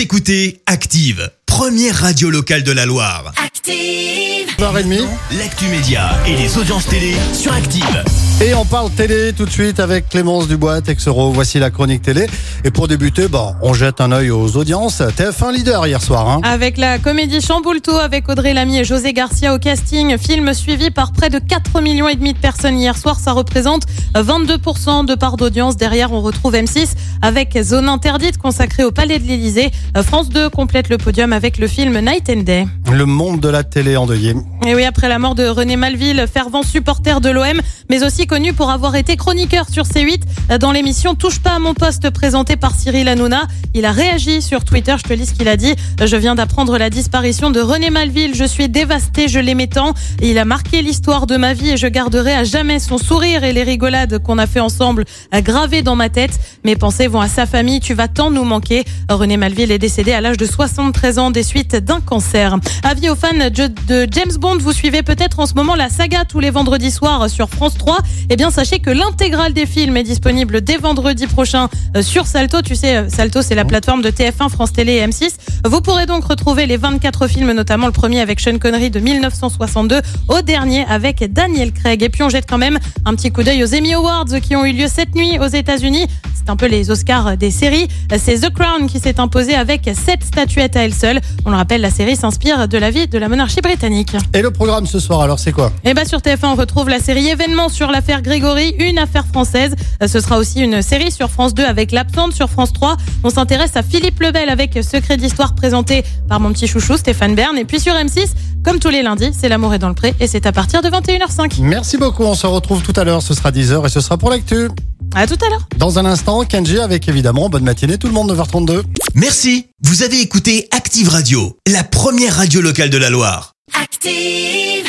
Vous écoutez Active, première radio locale de la Loire. Active. 9h30. L'actu média et les audiences télé sur Active. Et on parle télé tout de suite avec Clémence Dubois, Texero. Voici la chronique télé. Et pour débuter, bon, on jette un œil aux audiences. TF1 leader hier soir. Hein. Avec la comédie Chamboulto avec Audrey Lamy et José Garcia au casting, film suivi par près de 4 millions et demi de personnes hier soir, ça représente 22% de part d'audience. Derrière, on retrouve M6 avec Zone interdite consacrée au Palais de l'Élysée. France 2 complète le podium avec le film Night and Day. Le monde de la télé endeuillé. Et oui, après la mort de René Malville, fervent supporter de l'OM, mais aussi connu pour avoir été chroniqueur sur C8 dans l'émission Touche pas à mon poste présentée par Cyril Hanouna. Il a réagi sur Twitter, je te lis ce qu'il a dit. Je viens d'apprendre la disparition de René Malville, je suis dévasté, je l'aimais tant. Il a marqué l'histoire de ma vie et je garderai à jamais son sourire et les rigolades qu'on a fait ensemble gravées dans ma tête. Mes pensées vont à sa famille, tu vas tant nous manquer. René Malville est décédé à l'âge de 73 ans des suites d'un cancer. Avis aux fans de James Bond, vous suivez peut-être en ce moment la saga tous les vendredis soirs sur France 3. Eh bien, sachez que l'intégrale des films est disponible dès vendredi prochain euh, sur Salto. Tu sais, euh, Salto, c'est la plateforme de TF1, France Télé et M6. Vous pourrez donc retrouver les 24 films, notamment le premier avec Sean Connery de 1962, au dernier avec Daniel Craig. Et puis, on jette quand même un petit coup d'œil aux Emmy Awards qui ont eu lieu cette nuit aux États-Unis. Un peu les Oscars des séries. C'est The Crown qui s'est imposé avec sept statuettes à elle seule. On le rappelle, la série s'inspire de la vie de la monarchie britannique. Et le programme ce soir, alors c'est quoi? Et bah sur TF1, on retrouve la série événement sur l'affaire Grégory, une affaire française. Ce sera aussi une série sur France 2 avec l'absente sur France 3. On s'intéresse à Philippe Lebel avec Secret d'histoire présenté par mon petit chouchou Stéphane Bern. Et puis sur M6, comme tous les lundis, c'est L'amour est dans le pré et c'est à partir de 21h05. Merci beaucoup, on se retrouve tout à l'heure, ce sera 10h et ce sera pour l'actu. À tout à l'heure. Dans un instant, Kenji avec évidemment Bonne matinée tout le monde 9h32. Merci. Vous avez écouté Active Radio, la première radio locale de la Loire. Active.